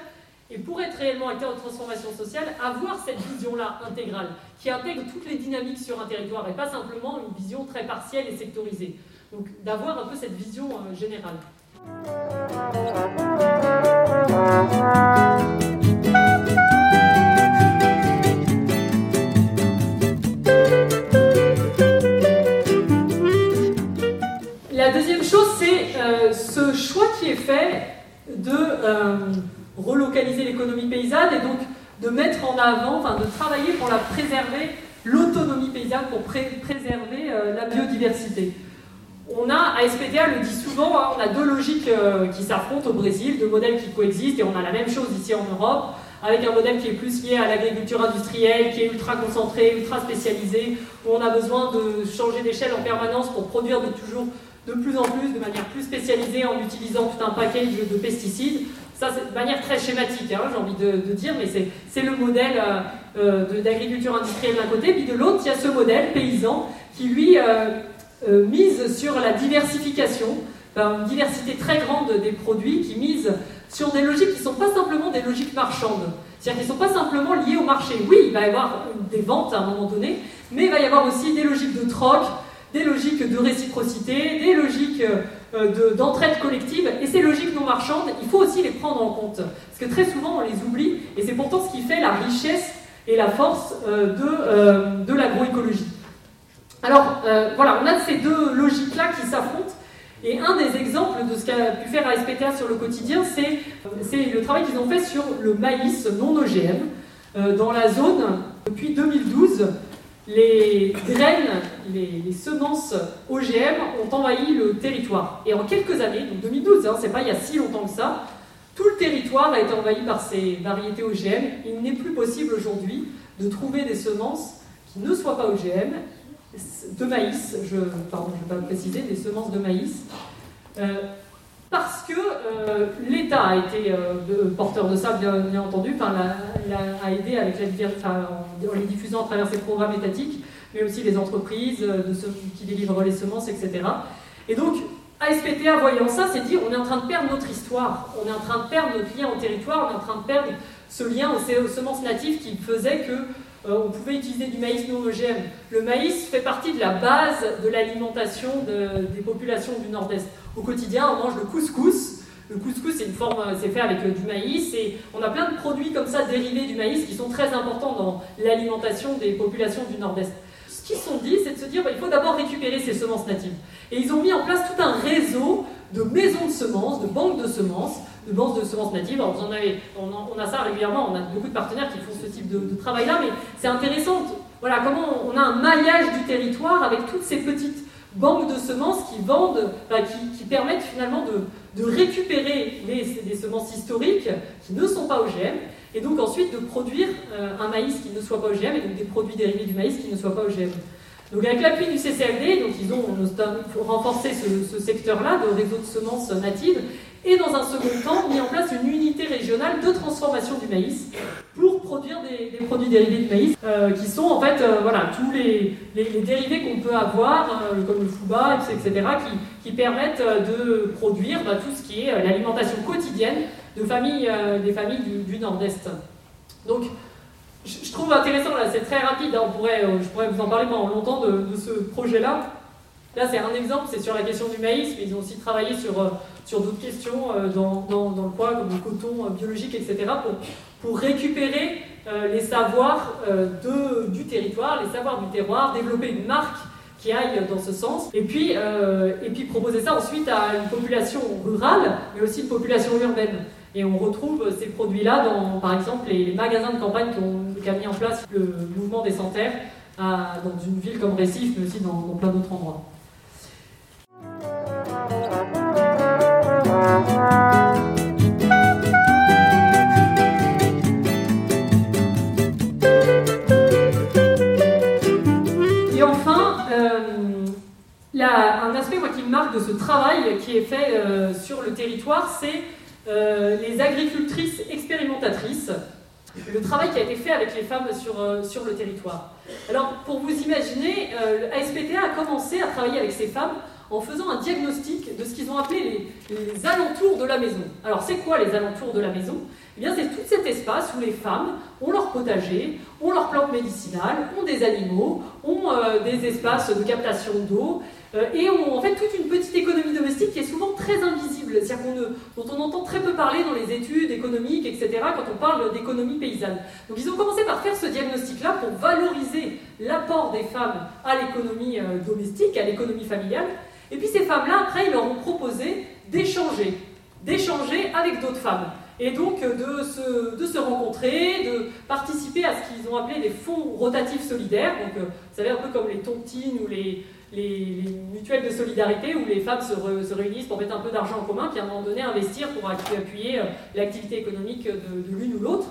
Et pour être réellement acteur de transformation sociale, avoir cette vision-là intégrale, qui intègre toutes les dynamiques sur un territoire et pas simplement une vision très partielle et sectorisée. Donc d'avoir un peu cette vision euh, générale. Euh, ce choix qui est fait de euh, relocaliser l'économie paysanne et donc de mettre en avant, de travailler pour la préserver, l'autonomie paysanne, pour préserver euh, la biodiversité. On a, ASPTA le dit souvent, hein, on a deux logiques qui s'affrontent au Brésil, deux modèles qui coexistent, et on a la même chose ici en Europe, avec un modèle qui est plus lié à l'agriculture industrielle, qui est ultra concentré, ultra spécialisé, où on a besoin de changer d'échelle en permanence pour produire de toujours de plus en plus, de manière plus spécialisée, en utilisant tout un package de pesticides. Ça, c'est de manière très schématique, hein, j'ai envie de, dire, mais c'est le modèle euh, euh, d'agriculture industrielle d'un côté, puis de l'autre, il y a ce modèle paysan qui, lui, euh, mise sur la diversification, une diversité très grande des produits, qui mise sur des logiques qui ne sont pas simplement des logiques marchandes. C'est-à-dire qu'ils ne sont pas simplement liés au marché. Oui, il va y avoir des ventes à un moment donné, mais il va y avoir aussi des logiques de troc, des logiques de réciprocité, des logiques euh, d'entraide collective, et ces logiques non marchandes, il faut aussi les prendre en compte. Parce que très souvent, on les oublie, et c'est pourtant ce qui fait la richesse et la force euh, de, euh, de l'agroécologie. Alors, voilà, on a ces deux logiques-là qui s'affrontent, et un des exemples de ce qu'a pu faire ASPTA sur le quotidien, c'est le travail qu'ils ont fait sur le maïs non OGM dans la zone depuis 2012 les graines, les, semences OGM ont envahi le territoire. Et en quelques années, donc 2012, hein, c'est pas il y a si longtemps que ça, tout le territoire a été envahi par ces variétés OGM. Il n'est plus possible aujourd'hui de trouver des semences qui ne soient pas OGM, de maïs, je, pardon, je vais pas préciser, des semences de maïs, euh, parce que euh, l'État a été euh, porteur de ça, bien, entendu, enfin, a aidé avec la, en, les diffusant à travers ses programmes étatiques, mais aussi les entreprises euh, qui délivrent les semences, etc. Et donc, ASPTA, voyant ça, s'est dit on est en train de perdre notre histoire, on est en train de perdre notre lien au territoire, on est en train de perdre ce lien aux, semences natives qui faisait que on pouvait utiliser du maïs non OGM. Le maïs fait partie de la base de l'alimentation des populations du Nord-Est au quotidien, on mange le couscous. Le couscous, c'est une forme, c'est fait avec euh, du maïs et on a plein de produits comme ça dérivés du maïs qui sont très importants dans l'alimentation des populations du Nord-Est. Ce qu'ils se sont dit, c'est de se dire qu'il faut d'abord récupérer ces semences natives. Et ils ont mis en place tout un réseau de maisons de semences, de banques de semences, de banques de semences natives. Alors en avez, on, a ça régulièrement, on a beaucoup de partenaires qui font ce type de, travail-là, mais c'est intéressant. Voilà comment on a un maillage du territoire avec toutes ces petites banques de semences qui vendent, qui, permettent finalement de, récupérer les, semences historiques qui ne sont pas OGM, et donc ensuite de produire euh, un maïs qui ne soit pas OGM, et donc des produits dérivés du maïs qui ne soient pas OGM. Donc avec l'appui du CCLD, donc ils ont renforcé ce, secteur-là de réseau de semences natives, et dans un second temps mis en place une unité régionale de transformation du maïs pour produire des, produits dérivés du maïs, euh, qui sont en fait euh, voilà, tous les, dérivés qu'on peut avoir, euh, comme le fouba, etc., qui, permettent de produire bah, tout ce qui est l'alimentation quotidienne de familles, des familles du, Nord-Est. Donc, je, trouve intéressant, là, c'est très rapide, hein, on pourrait, je pourrais vous en parler pendant longtemps de, ce projet-là. Là, c'est un exemple, c'est sur la question du maïs, mais ils ont aussi travaillé sur sur d'autres questions euh, dans, dans, le poids, comme le coton euh, biologique, etc., pour, pour récupérer euh, les savoirs de, du territoire, les savoirs du terroir, développer une marque qui aille dans ce sens, et puis, et puis proposer ça ensuite à une population rurale, mais aussi une population urbaine. Et on retrouve ces produits-là dans, par exemple, les magasins de campagne qui qu'a mis en place le mouvement des sans dans une ville comme Récif, mais aussi dans, plein d'autres endroits. Et enfin, euh, un aspect qui me marque de ce travail qui est fait euh, sur le territoire, c'est euh, les agricultrices expérimentatrices, le travail qui a été fait avec les femmes sur, euh, sur le territoire. Alors, pour vous imaginer, euh, ASPTA a commencé à travailler avec ces femmes en faisant un diagnostic de ce qu'ils ont appelé les, alentours de la maison. Alors, c'est quoi les alentours de la maison? Eh bien, c'est tout cet espace où les femmes ont leur potager, ont leurs plantes médicinales, ont des animaux, ont des espaces de captation d'eau, euh, et ont en fait toute une petite économie domestique qui est souvent très invisible, c'est-à-dire dont on entend très peu parler dans les études économiques, etc., quand on parle d'économie paysanne. Donc ils ont commencé par faire ce diagnostic-là pour valoriser l'apport des femmes à l'économie euh, domestique, à l'économie familiale. Et puis ces femmes-là, après, ils leur ont proposé d'échanger, d'échanger avec d'autres femmes. Et donc euh, de se, de se, rencontrer, de participer à ce qu'ils ont appelé des fonds rotatifs solidaires. Donc, vous savez, un peu comme les tontines ou les, les, mutuelles de solidarité où les femmes se, réunissent pour mettre un peu d'argent en commun, puis à un moment donné investir pour appuyer euh, l'activité économique de, l'une ou l'autre.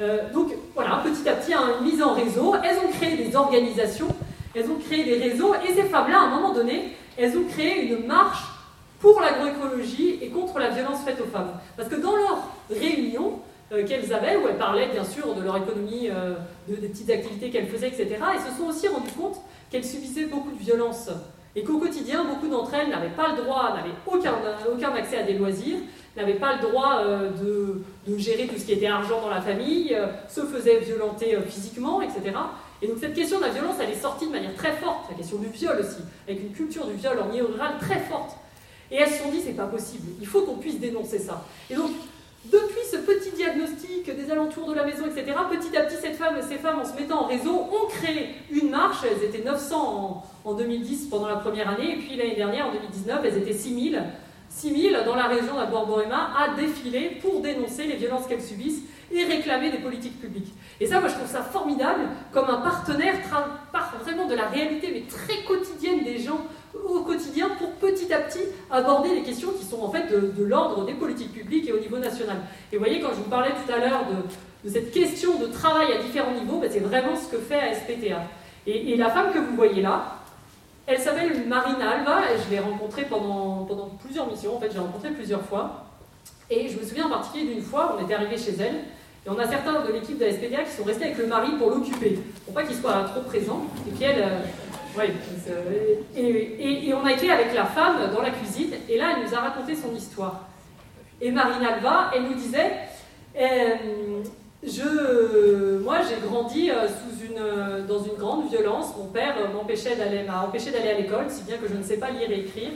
Euh, donc voilà, petit à petit, une mise en réseau. Elles ont créé des organisations, elles ont créé des réseaux, et ces femmes-là, à un moment donné, elles ont créé une marche pour l'agroécologie et contre la violence faite aux femmes. Parce que dans leurs réunions euh, qu'elles avaient, où elles parlaient bien sûr de leur économie, de, des petites activités qu'elles faisaient, etc., elles se sont aussi rendues compte qu'elles subissaient beaucoup de violences et qu'au quotidien, beaucoup d'entre elles n'avaient pas le droit, n'avaient aucun, aucun accès à des loisirs, n'avaient pas le droit euh, de, gérer tout ce qui était argent dans la famille, euh, se faisaient violenter euh, physiquement, etc. Et donc cette question de la violence, elle est sortie de manière très forte, la question du viol aussi, avec une culture du viol en milieu rural très forte. Et elles se sont dit, c'est pas possible, il faut qu'on puisse dénoncer ça. Et donc depuis ce petit diagnostic des alentours de la maison, etc., petit à petit, cette femme, ces femmes, en se mettant en réseau, ont créé une marche. Elles étaient 900 en, 2010 pendant la première année, et puis l'année dernière, en 2019, elles étaient 6000. 6000 dans la région de Borborema à défiler pour dénoncer les violences qu'elles subissent et réclamer des politiques publiques. Et ça, moi, je trouve ça formidable comme un partenaire part vraiment de la réalité, mais très quotidienne des gens au quotidien pour petit à petit aborder les questions qui sont en fait de, l'ordre des politiques publiques et au niveau national. Et vous voyez, quand je vous parlais tout à l'heure de, cette question de travail à différents niveaux, ben, c'est vraiment ce que fait ASPTA. Et, et, la femme que vous voyez là, elle s'appelle Marina Alva, et je l'ai rencontrée pendant, pendant plusieurs missions, en fait, j'ai rencontré plusieurs fois. Et je me souviens en particulier d'une fois, on était arrivé chez elle, et on a certains de l'équipe de ASPTA qui sont restés avec le mari pour l'occuper, pour pas qu'il soit trop présent. Et puis euh, oui, et, on a été avec la femme dans la cuisine, et là, elle nous a raconté son histoire. Et Marine Alva, elle nous disait euh, je, Moi, j'ai grandi euh, sous une, dans une grande violence. Mon père m'empêchait m'a empêché d'aller à l'école, si bien que je ne sais pas lire et écrire.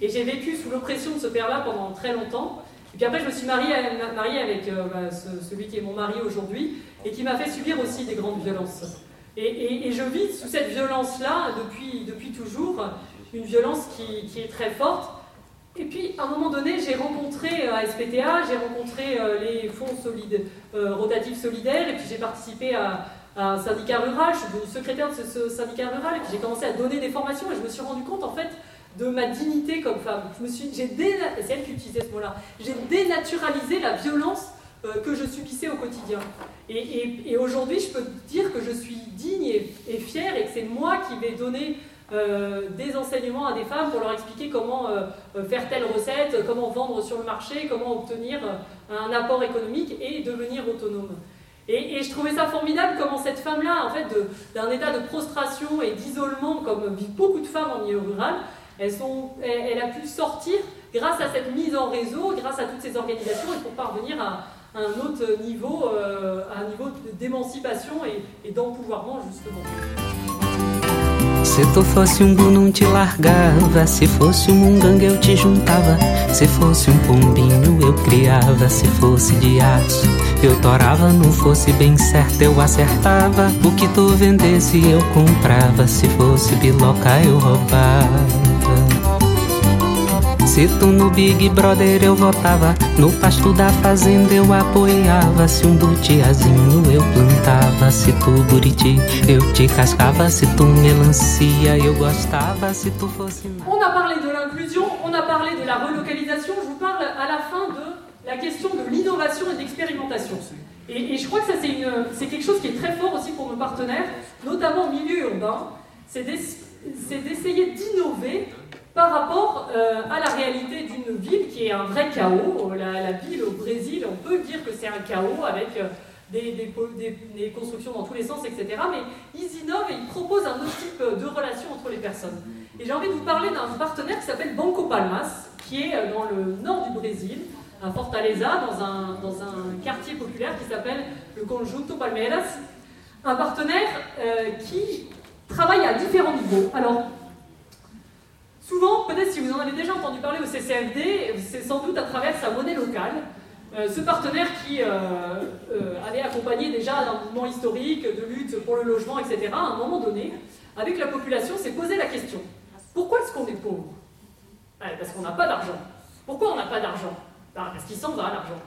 Et j'ai vécu sous l'oppression de ce père-là pendant très longtemps. Et puis après, je me suis mariée, avec euh, bah, celui qui est mon mari aujourd'hui, et qui m'a fait subir aussi des grandes violences. Et, je vis sous cette violence-là depuis, depuis toujours, une violence qui, est très forte. Et puis, à un moment donné, j'ai rencontré à euh, SPTA, j'ai rencontré euh, les fonds solides, euh, rotatifs solidaires, et puis j'ai participé à, un syndicat rural, je suis devenue secrétaire de ce, syndicat rural, et puis j'ai commencé à donner des formations, et je me suis rendu compte, en fait, de ma dignité comme femme. Je me suis, j'ai c'est elle qui utilisait ce mot-là, j'ai dénaturalisé la violence que je subissais au quotidien. Et, aujourd'hui, je peux dire que je suis digne et, fière et que c'est moi qui vais donner euh, des enseignements à des femmes pour leur expliquer comment euh, faire telle recette, comment vendre sur le marché, comment obtenir un apport économique et devenir autonome. Et, je trouvais ça formidable comment cette femme-là, en fait, d'un état de prostration et d'isolement, comme vivent beaucoup de femmes en milieu rural, elle, a pu sortir grâce à cette mise en réseau, grâce à toutes ces organisations, et pour parvenir à, un autre niveau, euh, un niveau d'émancipation et, et d'empouvoirment justement. Se tu fosse um não te largava, se fosse um munganga eu te juntava, se fosse um pombinho eu criava, se fosse de aço eu torava, não fosse bem certo eu acertava, o que tu vendesse eu comprava, se fosse biloca eu roubava. No Big eu no pasto da fazenda eu apoiava. Se um eu plantava, se eu te cascava, se tu melancia eu gostava, se tu fosse. On a parlé de l'inclusion, on a parlé de la relocalisation, je vous parle à la fin de la question de l'innovation et de l'expérimentation. Et, et, je crois que ça c'est quelque chose qui est très fort aussi pour nos partenaires, notamment au milieu urbain, c'est d'essayer d'innover par rapport euh, à la réalité d'une ville qui est un vrai chaos. La, la, ville au Brésil, on peut dire que c'est un chaos avec euh, des, constructions dans tous les sens, etc. Mais ils innovent et ils proposent un autre type de relation entre les personnes. Et j'ai envie de vous parler d'un partenaire qui s'appelle Banco Palmas, qui est euh, dans le nord du Brésil, à Fortaleza, dans un quartier populaire qui s'appelle le Conjunto Palmeiras. Un partenaire qui travaille à différents niveaux. Alors, Souvent, peut-être si vous en avez déjà entendu parler au CCFD, c'est sans doute à travers sa monnaie locale. Euh, ce partenaire qui euh, euh, avait accompagné déjà un mouvement historique de lutte pour le logement, etc., à un moment donné, avec la population, s'est posé la question pourquoi est-ce qu'on est pauvre? Parce qu'on n'a pas d'argent. Pourquoi on n'a pas d'argent? Bah, Parce qu'il s'en va l'argent.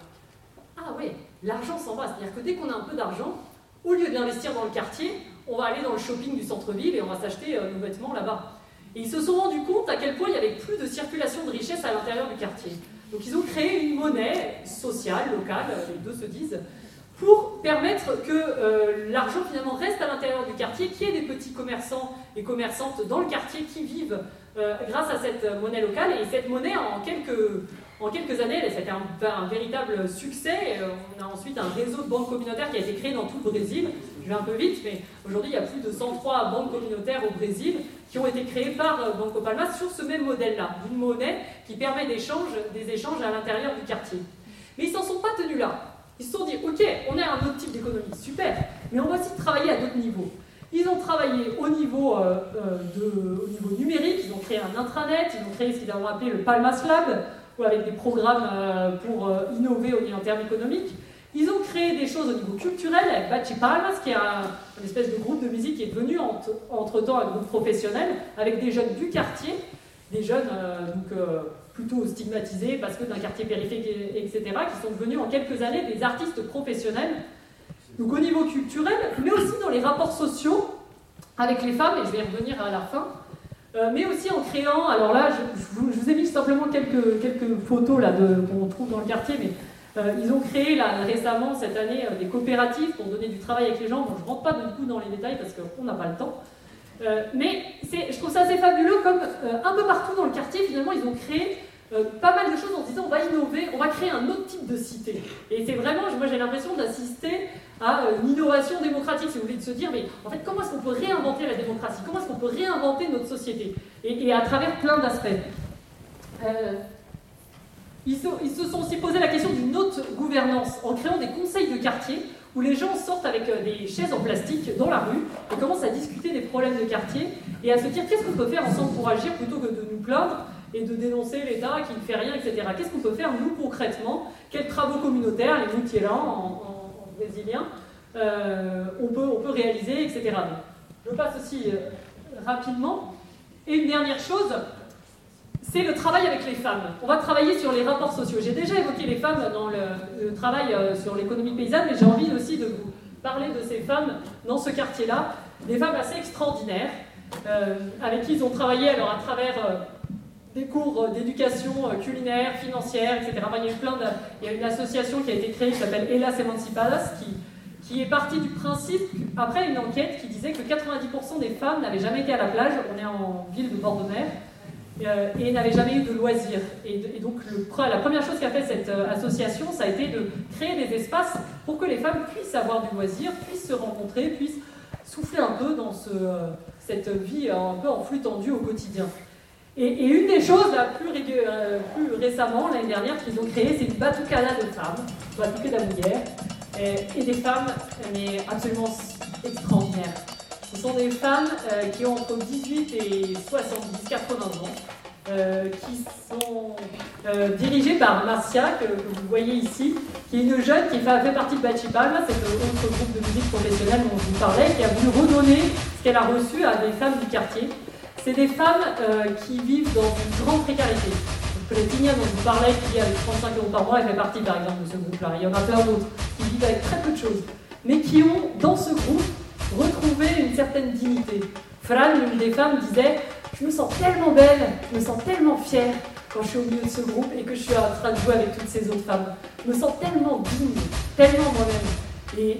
Ah oui, l'argent s'en va. C'est-à-dire que dès qu'on a un peu d'argent, au lieu d'investir dans le quartier, on va aller dans le shopping du centre-ville et on va s'acheter nos vêtements là-bas. Et ils se sont rendus compte à quel point il n'y avait plus de circulation de richesse à l'intérieur du quartier. Donc ils ont créé une monnaie sociale, locale, les deux se disent, pour permettre que euh, l'argent finalement reste à l'intérieur du quartier, qu'il y ait des petits commerçants et commerçantes dans le quartier qui vivent euh, grâce à cette monnaie locale. Et cette monnaie, en quelques, en quelques années, c'était un, un, véritable succès. Euh, on a ensuite un réseau de banques communautaires qui a été créé dans tout le Brésil. Je vais un peu vite, mais aujourd'hui, il y a plus de 103 banques communautaires au Brésil qui ont été créées par Banco Palmas sur ce même modèle-là, d'une monnaie qui permet des échanges à l'intérieur du quartier. Mais ils s'en sont pas tenus là. Ils se sont dit, ok, on est un autre type d'économie, super, mais on va aussi travailler à d'autres niveaux. Ils ont travaillé au niveau, euh, euh, numérique, ils ont créé un intranet, ils ont créé ce qu'ils ont appelé le Palmas Lab, avec des programmes euh, pour innover en termes économiques. Ils ont créé des choses au niveau culturel avec Bachi Palmas, qui est un, une espèce de groupe de musique qui est devenu entre-temps un groupe professionnel, avec des jeunes du quartier, des jeunes donc, plutôt stigmatisés parce que d'un quartier périphérique, etc., qui sont devenus en quelques années des artistes professionnels. Donc au niveau culturel, mais aussi dans les rapports sociaux avec les femmes, et je vais y revenir à la fin, euh, mais aussi en créant, alors là, je, vous, ai mis simplement quelques, quelques photos là qu'on trouve dans le quartier, mais euh, ils ont créé là, récemment, cette année, euh, des coopératives pour donner du travail avec les gens. Bon, je ne rentre pas du coup dans les détails parce qu'on n'a pas le temps. mais je trouve ça assez fabuleux comme un peu partout dans le quartier, finalement, ils ont créé euh, pas mal de choses en disant on va innover, on va créer un autre type de cité. Et c'est vraiment, moi j'ai l'impression d'assister à euh, une innovation démocratique, si vous voulez, de se dire mais en fait comment est-ce qu'on peut réinventer la démocratie, comment est-ce qu'on peut réinventer notre société, et, à travers plein d'aspects. Euh, ils, ils, se sont aussi posé la question d'une autre gouvernance en créant des conseils de quartier où les gens sortent avec des chaises en plastique dans la rue et commencent à discuter des problèmes de quartier et à se dire qu'est-ce qu'on peut faire ensemble pour agir plutôt que de nous plaindre? Et de dénoncer l'État qui ne fait rien, etc. Qu'est-ce qu'on peut faire, nous, concrètement? Quels travaux communautaires, les moutiers en, en, brésilien, euh, on, peut, on peut réaliser, etc. je passe aussi euh, rapidement. Et une dernière chose, c'est le travail avec les femmes. On va travailler sur les rapports sociaux. J'ai déjà évoqué les femmes dans le, travail euh, sur l'économie paysanne, mais j'ai envie aussi de vous parler de ces femmes dans ce quartier-là, des femmes assez extraordinaires, avec qui ils ont travaillé alors à travers des cours euh, d'éducation euh, culinaire, financière, etc. il, y a eu plein de, il y a une association qui a été créée qui s'appelle Elas Emancipadas, qui, qui est partie du principe, après une enquête qui disait que 90% des femmes n'avaient jamais été à la plage, on est en ville de bord de mer, euh, et n'avaient jamais eu de loisirs. Et, donc la première chose qu'a fait cette association, ça a été de créer des espaces pour que les femmes puissent avoir du loisir, puissent se rencontrer, puissent souffler un peu dans ce, cette vie un peu en flux tendu au quotidien. Et, une des choses euh, plus récemment, l'année dernière, qu'ils ont créé, c'est du batucada de femmes, batuque d'amouillère, et, et, des femmes, mais absolument extraordinaires. Ce sont des femmes euh, qui ont entre 18 et 70, 80 ans, euh, qui sont dirigées par Marcia, que, vous voyez ici, qui est une jeune qui fait, partie de Bachipalma, c'est autre groupe de musique professionnelle dont je vous parlais, qui a voulu redonner ce qu'elle a reçu à des femmes du quartier. C'est des femmes euh, qui vivent dans une grande précarité. Pelletigna dont je vous parlais, qui avec 35 euros par mois, elle fait partie par exemple de ce groupe-là. Il y en a plein d'autres qui vivent avec très peu de choses, mais qui ont, dans ce groupe, retrouvé une certaine dignité. Fran, l'une des femmes, disait Je me sens tellement belle, je me sens tellement fière quand je suis au milieu de ce groupe et que je suis en train de jouer avec toutes ces autres femmes. Je me sens tellement digne, tellement moi-même. Et,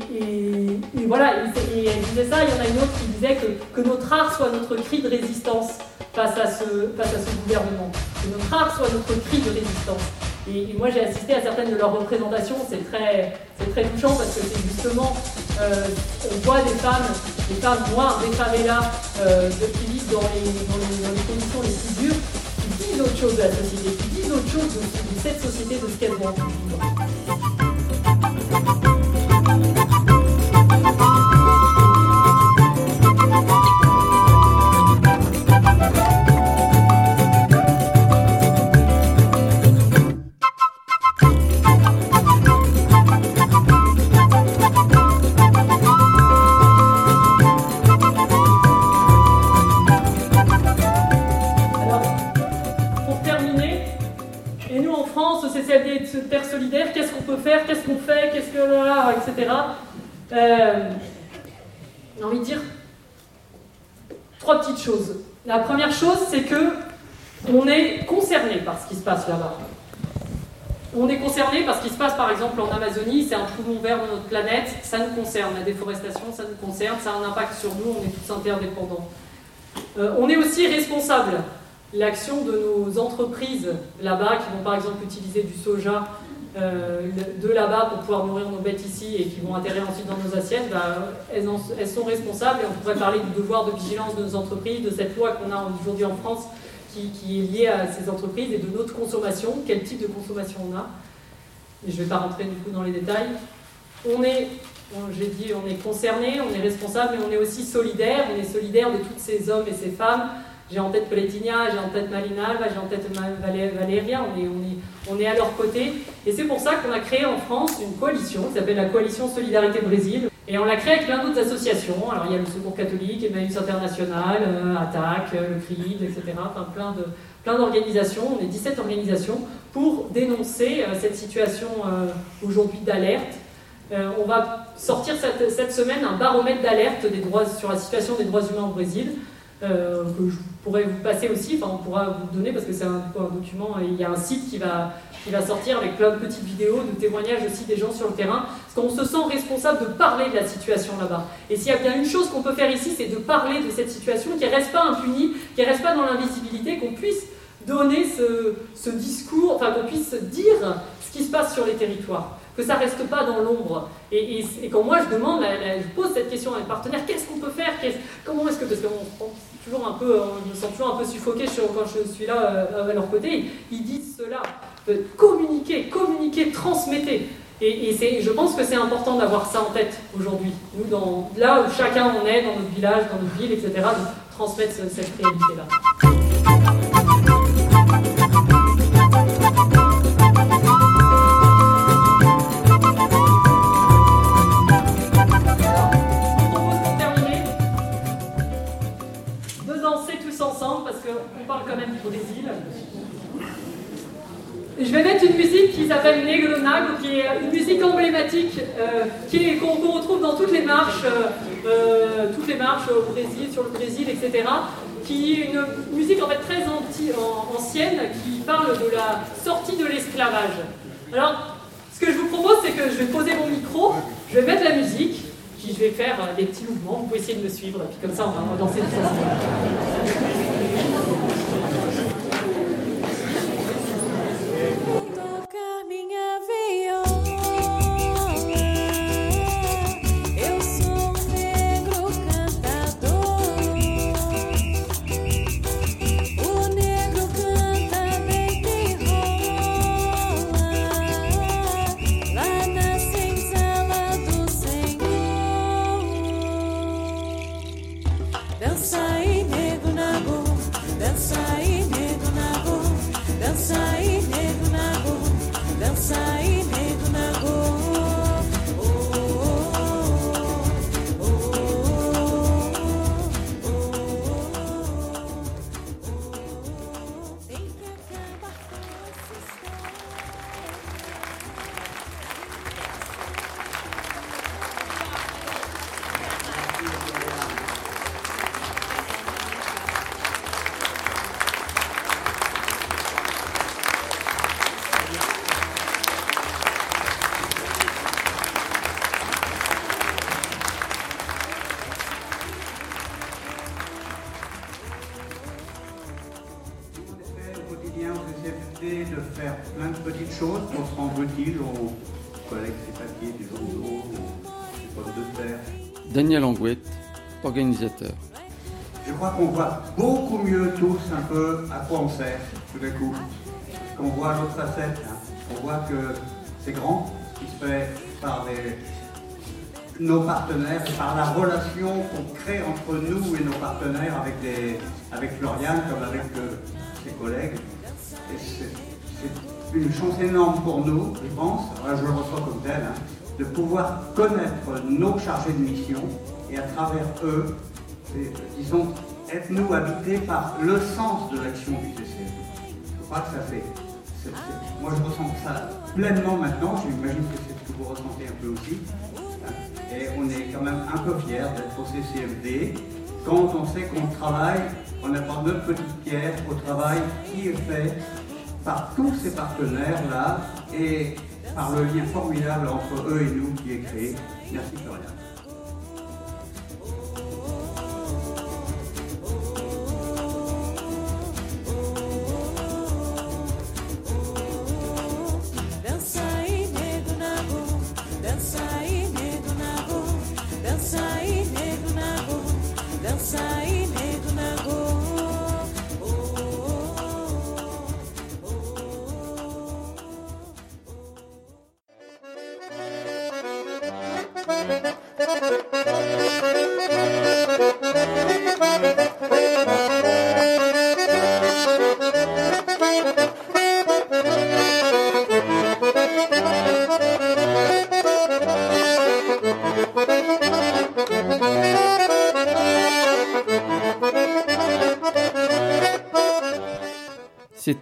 voilà, et, elle disait ça, il y en a une autre qui disait que, que notre art soit notre cri de résistance face à ce, face à ce gouvernement. Que notre art soit notre cri de résistance. Et, moi j'ai assisté à certaines de leurs représentations, c'est très, très touchant parce que c'est justement, euh, on voit des femmes, des femmes noires, des favelas, euh, qui vivent dans les, dans, les, conditions les plus dures, qui disent autre chose de la société, qui disent autre chose de, cette société, de ce qu'elles vont vivre. etc. Euh, j'ai envie de dire trois petites choses. La première chose, c'est que on est concerné par ce qui se passe là-bas. On est concerné par ce qui se passe par exemple en Amazonie, c'est un poumon vert de notre planète, ça nous concerne, la déforestation, ça nous concerne, ça a un impact sur nous, on est tous interdépendants. Euh, on est aussi responsable. L'action de nos entreprises là-bas qui vont par exemple utiliser du soja euh, de là-bas pour pouvoir nourrir nos bêtes ici et qui vont atterrir ensuite dans nos assiettes, bah, elles, sont responsables et on pourrait parler du devoir de vigilance de nos entreprises, de cette loi qu'on a aujourd'hui en France qui, est liée à ces entreprises et de notre consommation, quel type de consommation on a. je ne vais pas rentrer du coup dans les détails. On est, j'ai dit, on est concerné, on est responsable, mais on est aussi solidaire. On est solidaire de tous ces hommes et ces femmes j'ai en tête Peletinia, j'ai en tête Malina j'ai en tête Valéria, on est, on, est, on est à leur côté. Et c'est pour ça qu'on a créé en France une coalition qui s'appelle la Coalition Solidarité Brésil. Et on l'a créée avec plein d'autres associations. Alors il y a le Secours catholique, Emmaüs International, euh, Attaque, euh, le CRID, etc. Enfin plein de plein d'organisations. On est 17 organisations pour dénoncer euh, cette situation aujourd'hui d'alerte. on va sortir cette, cette, semaine un baromètre d'alerte des droits, sur la situation des droits humains au Brésil. Euh, que je pourrais vous passer aussi, enfin on pourra vous donner parce que c'est un, document, il y a un site qui va, qui va sortir avec plein de petites vidéos, de témoignages aussi des gens sur le terrain, parce qu'on se sent responsable de parler de la situation là-bas. Et s'il y a bien une chose qu'on peut faire ici, c'est de parler de cette situation qui ne reste pas impunie, qui ne reste pas dans l'invisibilité, qu'on puisse donner ce, ce discours, enfin qu'on puisse dire ce qui se passe sur les territoires que ça reste pas dans l'ombre. Et, quand moi je demande, je pose cette question à mes partenaires, qu'est-ce qu'on peut faire Comment est-ce que parce qu'on toujours un je me sens toujours un peu suffoqué quand je suis là euh, à leur côté. Ils disent cela, communiquer, communiquer, transmettez. Et, je pense que c'est important d'avoir ça en tête aujourd'hui. Là où chacun on est, dans notre village, dans notre ville, etc., de transmettre cette réalité-là. Je vais mettre une musique qui s'appelle Negro Nago, qui est une musique emblématique euh, qu'on retrouve dans toutes les marches, euh, euh, toutes les marches au Brésil, sur le Brésil, etc. Qui est une musique en fait très ancienne qui parle de la sortie de l'esclavage. Alors, ce que je vous propose, c'est que je vais poser mon micro, je vais mettre la musique, puis je vais faire des petits mouvements. Vous pouvez essayer de me suivre, puis comme ça, on va danser tout l'idée minha viola. Daniel Angouette, organisateur. Je crois qu'on voit beaucoup mieux tous un peu à quoi on sert tout d'un coup. Qu'on voit l'autre facette. hein. On voit que c'est grand, ce qui se fait par nos partenaires par la relation qu'on crée entre nous et nos partenaires avec, des, avec Florian comme avec euh, ses collègues. C'est une chance énorme pour nous, je pense, je le reçois comme tel, hein, de pouvoir connaître nos chargés de mission et à travers eux, et, disons, être nous habités par le sens de l'action du CCF. Je crois que ça fait. moi, je ressens ça pleinement maintenant. J'imagine que c'est ce que vous ressentez un peu aussi. Et on est quand même un peu fiers d'être au CCFD quand on sait qu'on travaille, on apporte notre petite pierre au travail qui est fait par tous ces partenaires-là et par le lien formidable entre eux et nous qui est créé. Merci Florian.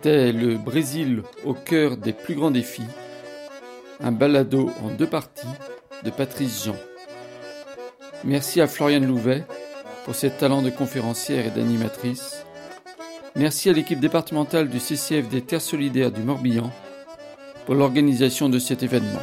C'était le Brésil au cœur des plus grands défis, un balado en deux parties de Patrice Jean. Merci à Floriane Louvet pour ses talents de conférencière et d'animatrice. Merci à l'équipe départementale du CCF des Terres Solidaires du Morbihan pour l'organisation de cet événement.